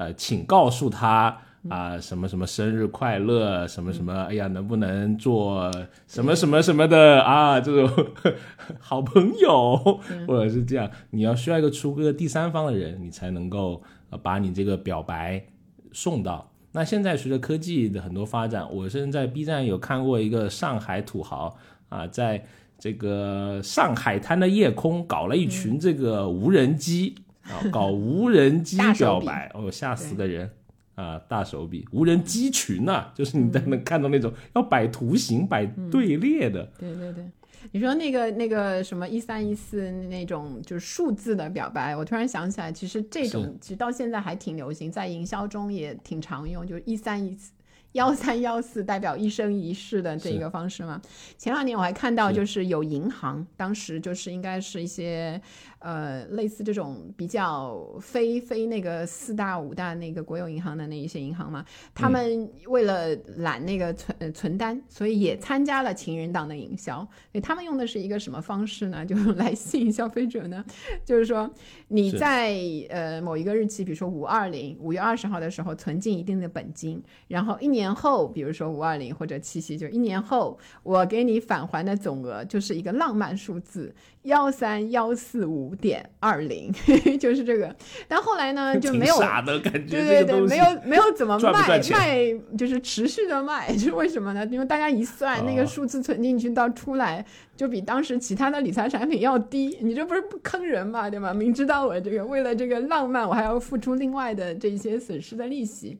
呃，请告诉他啊，什么什么生日快乐，什么什么，哎呀，能不能做什么什么什么的啊？这种 *laughs* 好朋友，或者是这样，你要需要一个出个第三方的人，你才能够把你这个表白送到。那现在随着科技的很多发展，我甚至在 B 站有看过一个上海土豪啊，在这个上海滩的夜空搞了一群这个无人机。啊，*laughs* 搞无人机表白哦，吓死个人啊！大手笔，无人机群呐，就是你在能看到那种要摆图形、摆队列的。对对对，你说那个那个什么一三一四那种就是数字的表白，我突然想起来，其实这种其实到现在还挺流行，在营销中也挺常用，就是一三一四。幺三幺四代表一生一世的这个方式吗？前两年我还看到，就是有银行，当时就是应该是一些呃类似这种比较非非那个四大五大那个国有银行的那一些银行嘛，他们为了揽那个存存单，所以也参加了情人党的营销。所以他们用的是一个什么方式呢？*laughs* 就来吸引消费者呢？就是说你在呃某一个日期，比如说五二零五月二十号的时候存进一定的本金，然后一年。年后，比如说五二零或者七夕，就一年后，我给你返还的总额就是一个浪漫数字幺三幺四五点二零，*laughs* 就是这个。但后来呢，*laughs* 就没有傻的感觉，对对对，没有 *laughs* 没有怎么卖卖，就是持续的卖，是为什么呢？因为大家一算，那个数字存进去到出来，就比当时其他的理财产品要低。你这不是不坑人嘛，对吗？明知道我这个为了这个浪漫，我还要付出另外的这些损失的利息。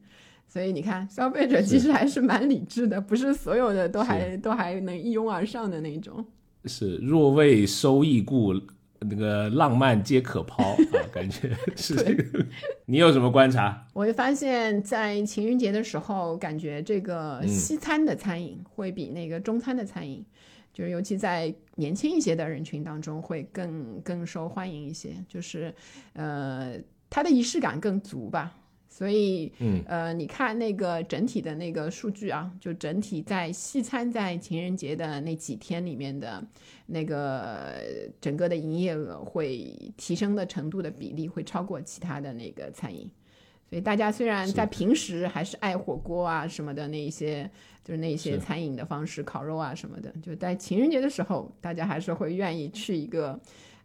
所以你看，消费者其实还是蛮理智的，不是所有的都还都还能一拥而上的那种。是若为收益故，那个浪漫皆可抛啊，感觉是这个。*laughs* 你有什么观察？我会发现，在情人节的时候，感觉这个西餐的餐饮会比那个中餐的餐饮，就是尤其在年轻一些的人群当中，会更更受欢迎一些。就是呃，它的仪式感更足吧。所以，嗯，呃，你看那个整体的那个数据啊，就整体在西餐在情人节的那几天里面的，那个整个的营业额会提升的程度的比例会超过其他的那个餐饮。所以大家虽然在平时还是爱火锅啊什么的那一些，就是那些餐饮的方式，烤肉啊什么的，就在情人节的时候，大家还是会愿意去一个。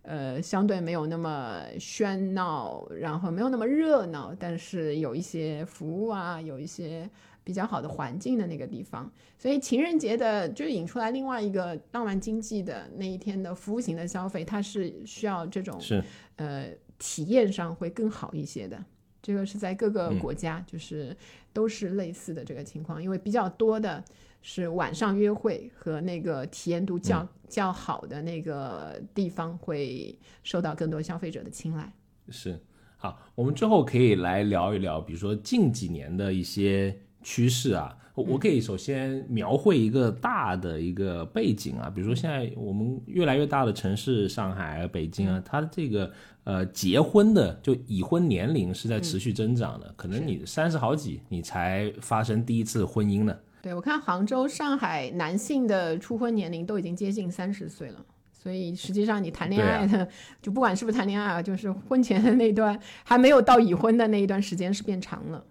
呃，相对没有那么喧闹，然后没有那么热闹，但是有一些服务啊，有一些比较好的环境的那个地方，所以情人节的就引出来另外一个浪漫经济的那一天的服务型的消费，它是需要这种是呃体验上会更好一些的。这个是在各个国家就是都是类似的这个情况，因为比较多的。是晚上约会和那个体验度较较好的那个地方会受到更多消费者的青睐。是，好，我们之后可以来聊一聊，比如说近几年的一些趋势啊。我可以首先描绘一个大的一个背景啊，比如说现在我们越来越大的城市，上海、北京啊，它的这个呃结婚的就已婚年龄是在持续增长的，可能你三十好几你才发生第一次婚姻呢。对，我看杭州、上海男性的初婚年龄都已经接近三十岁了，所以实际上你谈恋爱的，就不管是不是谈恋爱啊，就是婚前的那段还没有到已婚的那一段时间是变长了。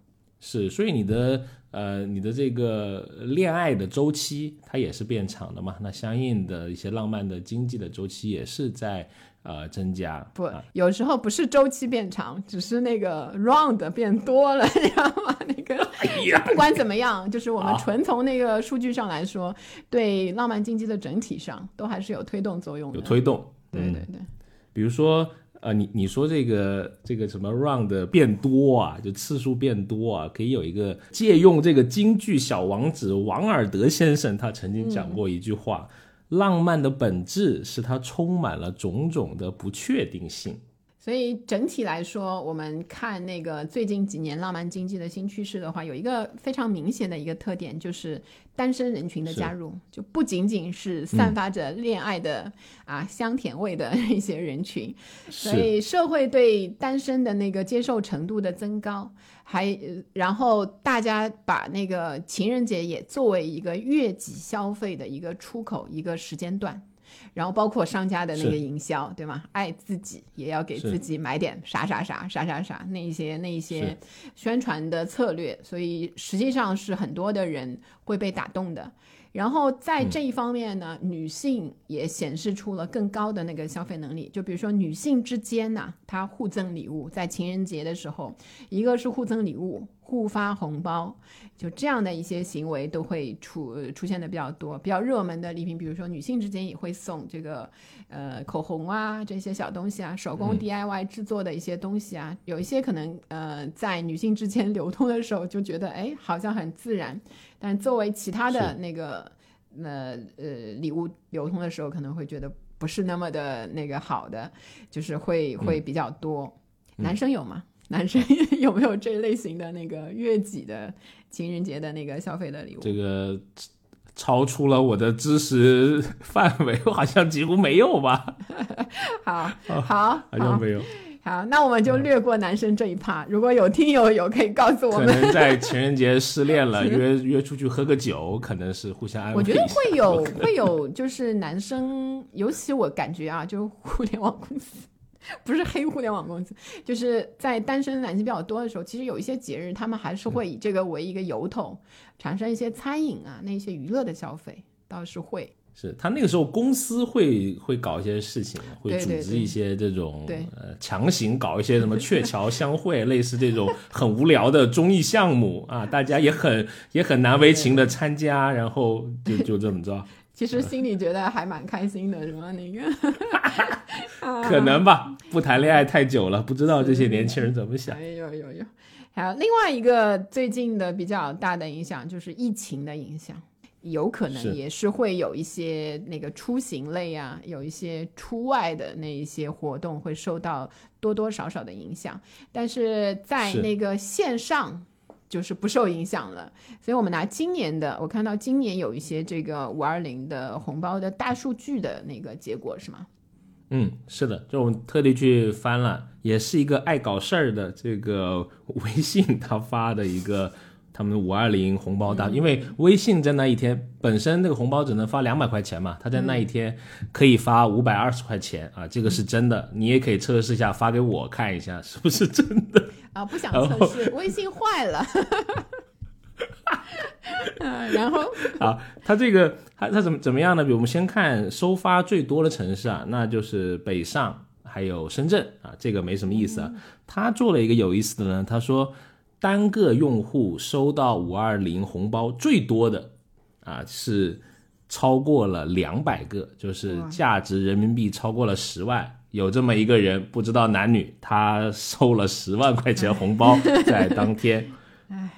是，所以你的呃，你的这个恋爱的周期它也是变长的嘛？那相应的一些浪漫的经济的周期也是在。呃，增加不，有时候不是周期变长，只是那个 round 变多了，*laughs* 你知道吗？那个不管怎么样，就是我们纯从那个数据上来说，对浪漫经济的整体上都还是有推动作用的。有推动，对对对。比如说，呃，你你说这个这个什么 round 变多啊，就次数变多啊，可以有一个借用这个京剧小王子王尔德先生他曾经讲过一句话。浪漫的本质是它充满了种种的不确定性，所以整体来说，我们看那个最近几年浪漫经济的新趋势的话，有一个非常明显的一个特点，就是单身人群的加入，就不仅仅是散发着恋爱的啊香甜味的一些人群，所以社会对单身的那个接受程度的增高，还然后大家把那个情人节也作为一个月季消费的一个出口，一个时间段。然后包括商家的那个营销，对吗？爱自己也要给自己买点啥啥啥啥啥啥那一些那一些宣传的策略，所以实际上是很多的人会被打动的。然后在这一方面呢，女性也显示出了更高的那个消费能力。就比如说女性之间呢，她互赠礼物，在情人节的时候，一个是互赠礼物。互发红包，就这样的一些行为都会出出现的比较多，比较热门的礼品，比如说女性之间也会送这个呃口红啊这些小东西啊，手工 DIY 制作的一些东西啊，有一些可能呃在女性之间流通的时候就觉得哎好像很自然，但作为其他的那个呃呃礼物流通的时候，可能会觉得不是那么的那个好的，就是会会比较多。男生有吗？男生 *laughs* 有没有这类型的那个月己的情人节的那个消费的礼物？这个超出了我的知识范围，我好像几乎没有吧。*laughs* 好，好，好像没有。好，那我们就略过男生这一趴。如果有听友有可以告诉我们，可能在情人节失恋了，*laughs* 约约出去喝个酒，可能是互相安慰。我觉得会有会有，就是男生，尤其我感觉啊，就是互联网公司。*laughs* 不是黑互联网公司，就是在单身男性比较多的时候，其实有一些节日，他们还是会以这个为一个由头，产生一些餐饮啊，那些娱乐的消费，倒是会。是他那个时候公司会会搞一些事情，会组织一些这种呃强行搞一些什么 *laughs* 鹊桥相会，类似这种很无聊的综艺项目啊，大家也很也很难为情的参加，然后就就这么着。其实心里觉得还蛮开心的，是吗？那个，*laughs* 可能吧。不谈恋爱太久了，不知道这些年轻人怎么想。*laughs* 哎呦呦呦。还有另外一个最近的比较大的影响，就是疫情的影响，有可能也是会有一些那个出行类啊，有一些出外的那一些活动会受到多多少少的影响，但是在那个线上。就是不受影响了，所以我们拿今年的，我看到今年有一些这个五二零的红包的大数据的那个结果是吗？嗯，是的，就我们特地去翻了，也是一个爱搞事儿的这个 *laughs* 微信他发的一个他们五二零红包大，因为微信在那一天本身那个红包只能发两百块钱嘛，他在那一天可以发五百二十块钱啊，这个是真的，你也可以测试一下，发给我看一下是不是真的。啊，不想测试，微信坏了。然后 *laughs* 啊，它这个它它怎么怎么样呢？比如我们先看收发最多的城市啊，那就是北上还有深圳啊，这个没什么意思啊。他做了一个有意思的呢，他说单个用户收到五二零红包最多的啊是超过了两百个，就是价值人民币超过了十万。有这么一个人，不知道男女，他收了十万块钱红包，*laughs* 在当天，哎，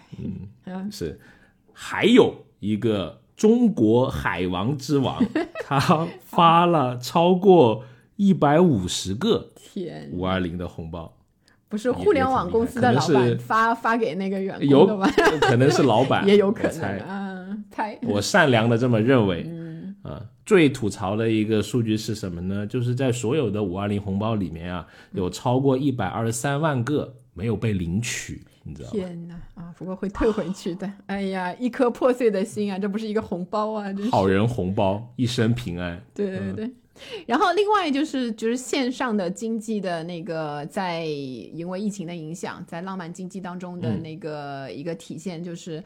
嗯，是，还有一个中国海王之王，*laughs* 他发了超过一百五十个天五二零的红包，不是互联网公司的老板发发给那个员工的吗？可能是老板，*laughs* 也有可能啊，猜，我善良的这么认为。啊，最吐槽的一个数据是什么呢？就是在所有的五二零红包里面啊，有超过一百二十三万个没有被领取，你知道吗？天哪！啊，不过会退回去的。*laughs* 哎呀，一颗破碎的心啊，这不是一个红包啊，好人红包，一生平安。对对对。然后另外就是就是线上的经济的那个，在因为疫情的影响，在浪漫经济当中的那个一个体现，就是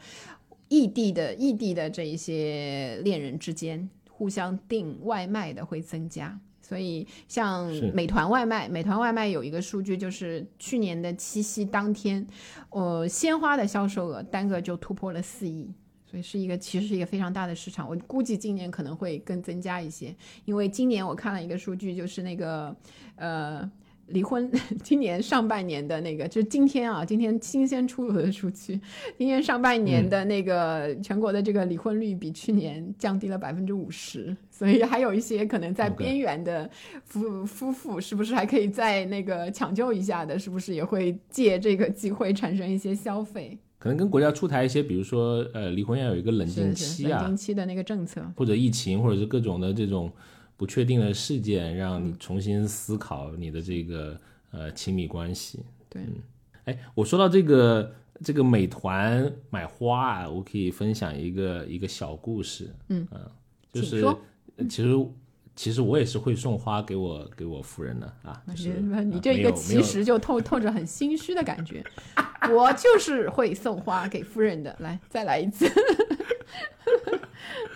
异地的异地的这一些恋人之间。互相订外卖的会增加，所以像美团外卖，美团外卖有一个数据，就是去年的七夕当天，呃，鲜花的销售额单个就突破了四亿，所以是一个其实是一个非常大的市场。我估计今年可能会更增加一些，因为今年我看了一个数据，就是那个呃离婚，*laughs* 今年上半年的那个，就是今天啊，今天新鲜出炉的数据，今年上半年的那个全国的这个离婚率比去年降低了百分之五十，所以还有一些可能在边缘的夫夫妇，是不是还可以再那个抢救一下的？是不是也会借这个机会产生一些消费？可能跟国家出台一些，比如说呃，离婚要有一个冷静期啊，冷静期的那个政策，或者疫情，或者是各种的这种。不确定的事件，让你重新思考你的这个呃亲密关系。对，哎，我说到这个这个美团买花啊，我可以分享一个一个小故事。嗯就是其实其实我也是会送花给我给我夫人的啊。你这一个其实就透透着很心虚的感觉。我就是会送花给夫人的。来，再来一次。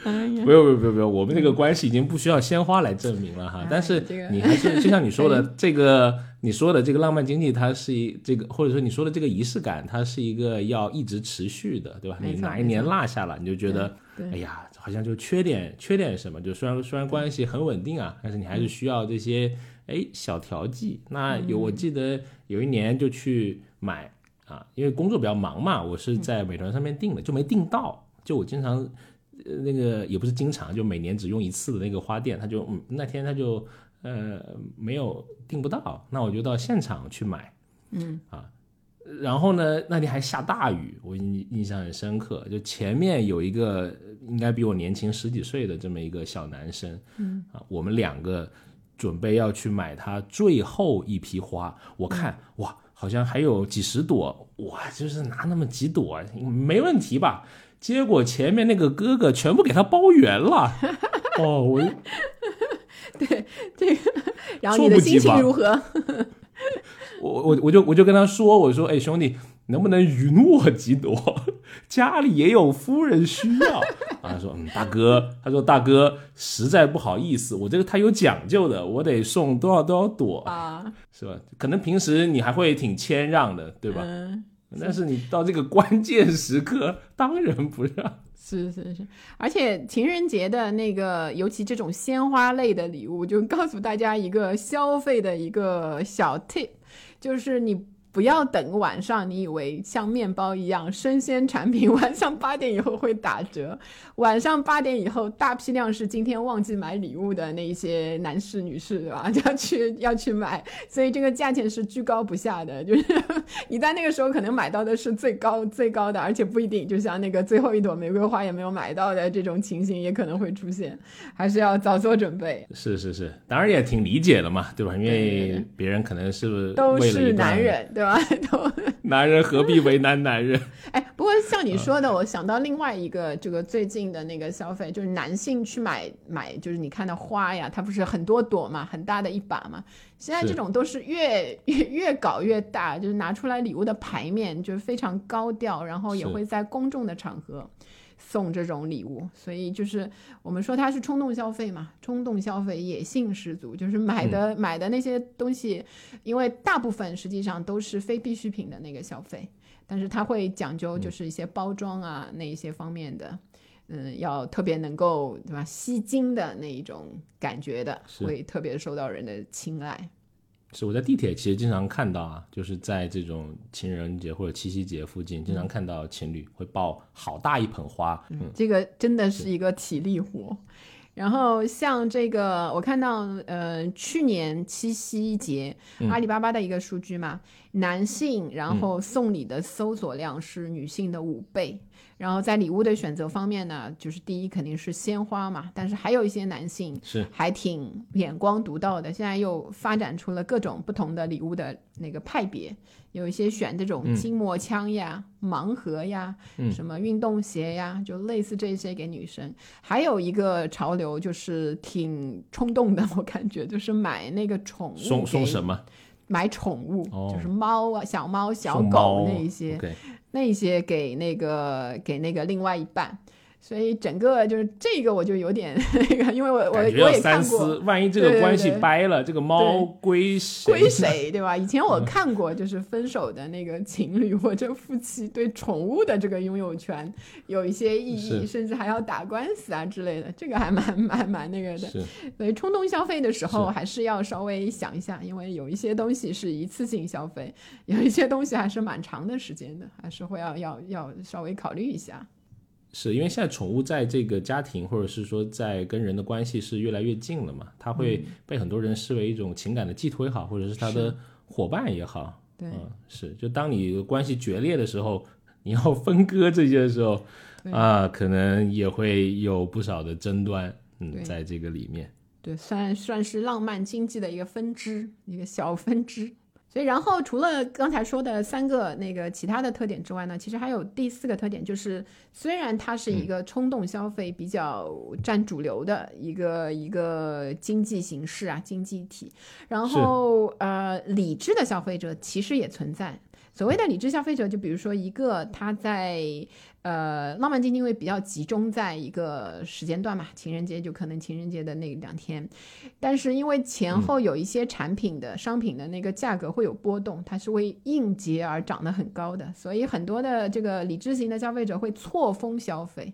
不用不用不用不用，我们这个关系已经不需要鲜花来证明了哈。但是你还是就像你说的 *laughs* 这个，你说的这个浪漫经济，它是一这个，或者说你说的这个仪式感，它是一个要一直持续的，对吧？你哪一年落下了，你就觉得哎呀，好像就缺点缺点什么。就虽然虽然关系很稳定啊，但是你还是需要这些哎小调剂。那有我记得有一年就去买啊，因为工作比较忙嘛，我是在美团上面订的，就没订到。就我经常。呃，那个也不是经常，就每年只用一次的那个花店，他就嗯那天他就呃没有订不到，那我就到现场去买，嗯啊，然后呢那天还下大雨，我印印象很深刻，就前面有一个应该比我年轻十几岁的这么一个小男生，嗯啊，我们两个准备要去买他最后一批花，我看哇好像还有几十朵，哇就是拿那么几朵没问题吧。结果前面那个哥哥全部给他包圆了，*laughs* 哦，我，*laughs* 对这个，然后你的心情如何？*laughs* 我我我就我就跟他说，我说，哎，兄弟，能不能允我几朵？家里也有夫人需要。啊，他说，嗯，大哥，他说大哥，实在不好意思，我这个他有讲究的，我得送多少多少朵啊，是吧？可能平时你还会挺谦让的，对吧？嗯。但是你到这个关键时刻，当仁不让。是是是，而且情人节的那个，尤其这种鲜花类的礼物，就告诉大家一个消费的一个小 tip，就是你。不要等晚上，你以为像面包一样生鲜产品，晚上八点以后会打折。*laughs* 晚上八点以后，大批量是今天忘记买礼物的那一些男士、女士，对吧？*laughs* 就要去要去买，所以这个价钱是居高不下的。就是你在那个时候可能买到的是最高最高的，而且不一定，就像那个最后一朵玫瑰花也没有买到的这种情形，也可能会出现，还是要早做准备。*laughs* 是是是，当然也挺理解的嘛，对吧？因为别人可能是都是男人，对。*laughs* *laughs* 男人何必为难男人？*laughs* 哎，不过像你说的，我想到另外一个这个最近的那个消费，就是男性去买买，就是你看的花呀，它不是很多朵嘛，很大的一把嘛。现在这种都是越越越搞越大，就是拿出来礼物的牌面就是非常高调，然后也会在公众的场合。送这种礼物，所以就是我们说它是冲动消费嘛，冲动消费野性十足，就是买的买的那些东西，因为大部分实际上都是非必需品的那个消费，但是它会讲究就是一些包装啊那一些方面的，嗯，要特别能够对吧？吸睛的那一种感觉的，会特别受到人的青睐。是我在地铁其实经常看到啊，就是在这种情人节或者七夕节附近，经常看到情侣会抱好大一盆花。嗯，这个真的是一个体力活。然后像这个，我看到呃，去年七夕节阿里巴巴的一个数据嘛，男性然后送礼的搜索量是女性的五倍。然后在礼物的选择方面呢，就是第一肯定是鲜花嘛，但是还有一些男性是还挺眼光独到的，现在又发展出了各种不同的礼物的那个派别，有一些选这种筋膜枪呀、盲盒呀、什么运动鞋呀，就类似这些给女生。还有一个潮流就是挺冲动的，我感觉就是买那个宠物送送什么？买宠物，就是猫啊、小猫、小狗那一些。那些给那个给那个另外一半，所以整个就是这个，我就有点 *laughs* 那个，因为我我我也看过，万一这个关系掰了，这个猫归谁？归谁，对吧？以前我看过，就是分手的那个情侣 *laughs* 或者夫妻对宠物的这个拥有权有一些异议，甚至还要打官司啊之类的，这个还蛮蛮蛮那个的。所以冲动消费的时候还是要稍微想一下，因为有一些东西是一次性消费，有一些东西还是蛮长的时间的，还是会要要要稍微考虑一下。是因为现在宠物在这个家庭，或者是说在跟人的关系是越来越近了嘛？它会被很多人视为一种情感的寄托也好，或者是它的伙伴也好。对，是。就当你关系决裂的时候，你要分割这些的时候，啊，可能也会有不少的争端。嗯，在这个里面，对，算算是浪漫经济的一个分支，一个小分支。所以，然后除了刚才说的三个那个其他的特点之外呢，其实还有第四个特点，就是虽然它是一个冲动消费比较占主流的一个一个经济形式啊，经济体，然后呃，理智的消费者其实也存在。所谓的理智消费者，就比如说一个他在。呃，浪漫经济会比较集中在一个时间段嘛，情人节就可能情人节的那两天，但是因为前后有一些产品的商品的那个价格会有波动，它是为应节而涨得很高的，所以很多的这个理智型的消费者会错峰消费。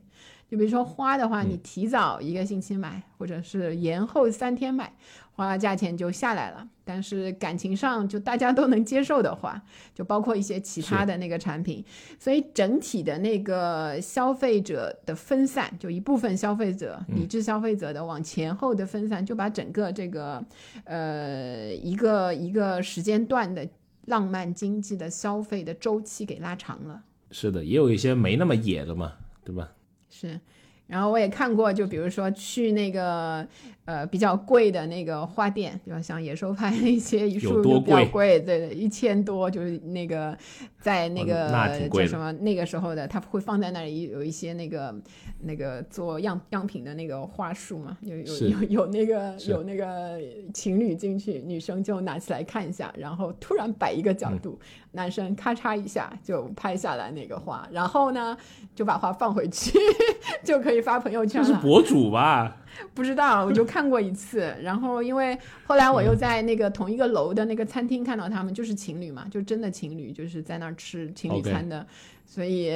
就比如说花的话，你提早一个星期买，或者是延后三天买，花了价钱就下来了。但是感情上就大家都能接受的话，就包括一些其他的那个产品，所以整体的那个消费者的分散，就一部分消费者理智消费者的往前后的分散，就把整个这个呃一个一个时间段的浪漫经济的消费的周期给拉长了。是的，也有一些没那么野的嘛，对吧？是，然后我也看过，就比如说去那个。呃，比较贵的那个花店，比如像野兽派那些一束比较贵，对对，一千多，就是那个在那个叫什么那个时候的，他会放在那里有一些那个那个做样样品的那个花束嘛，有有有有那个有那个情侣进去，女生就拿起来看一下，然后突然摆一个角度，男生咔嚓一下就拍下来那个花，然后呢就把花放回去，*laughs* 就可以发朋友圈了。是博主吧？不知道，我就看过一次。然后因为后来我又在那个同一个楼的那个餐厅看到他们，就是情侣嘛，就真的情侣，就是在那儿吃情侣餐的，所以。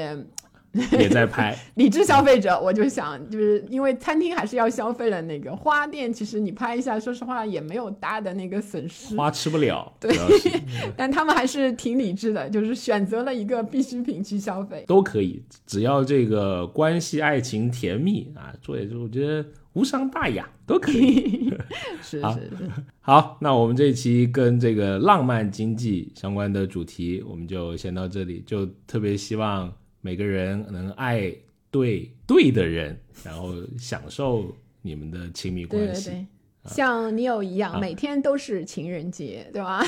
也在拍 *laughs* 理智消费者，我就想，就是因为餐厅还是要消费的，那个花店其实你拍一下，说实话也没有大的那个损失，花吃不了。对，*laughs* 但他们还是挺理智的，就是选择了一个必需品去消费，都可以，只要这个关系爱情甜蜜啊，做也就我觉得无伤大雅，都可以。*laughs* 是是是。好，那我们这一期跟这个浪漫经济相关的主题，我们就先到这里，就特别希望。每个人能爱对对的人，然后享受你们的亲密关系，对对对，像你有一样，每天都是情人节，对吧？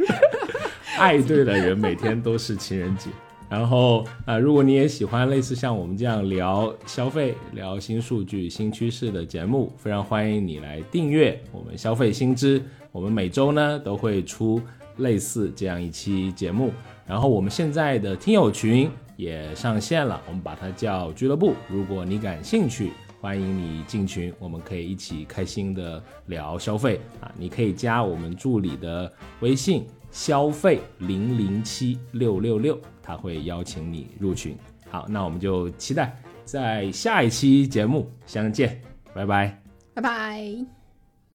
*laughs* 爱对的人每天都是情人节。然后啊，如果你也喜欢类似像我们这样聊消费、聊新数据、新趋势的节目，非常欢迎你来订阅我们消费新知。我们每周呢都会出类似这样一期节目。然后我们现在的听友群。也上线了，我们把它叫俱乐部。如果你感兴趣，欢迎你进群，我们可以一起开心的聊消费啊！你可以加我们助理的微信消费零零七六六六，他会邀请你入群。好，那我们就期待在下一期节目相见，拜拜，拜拜。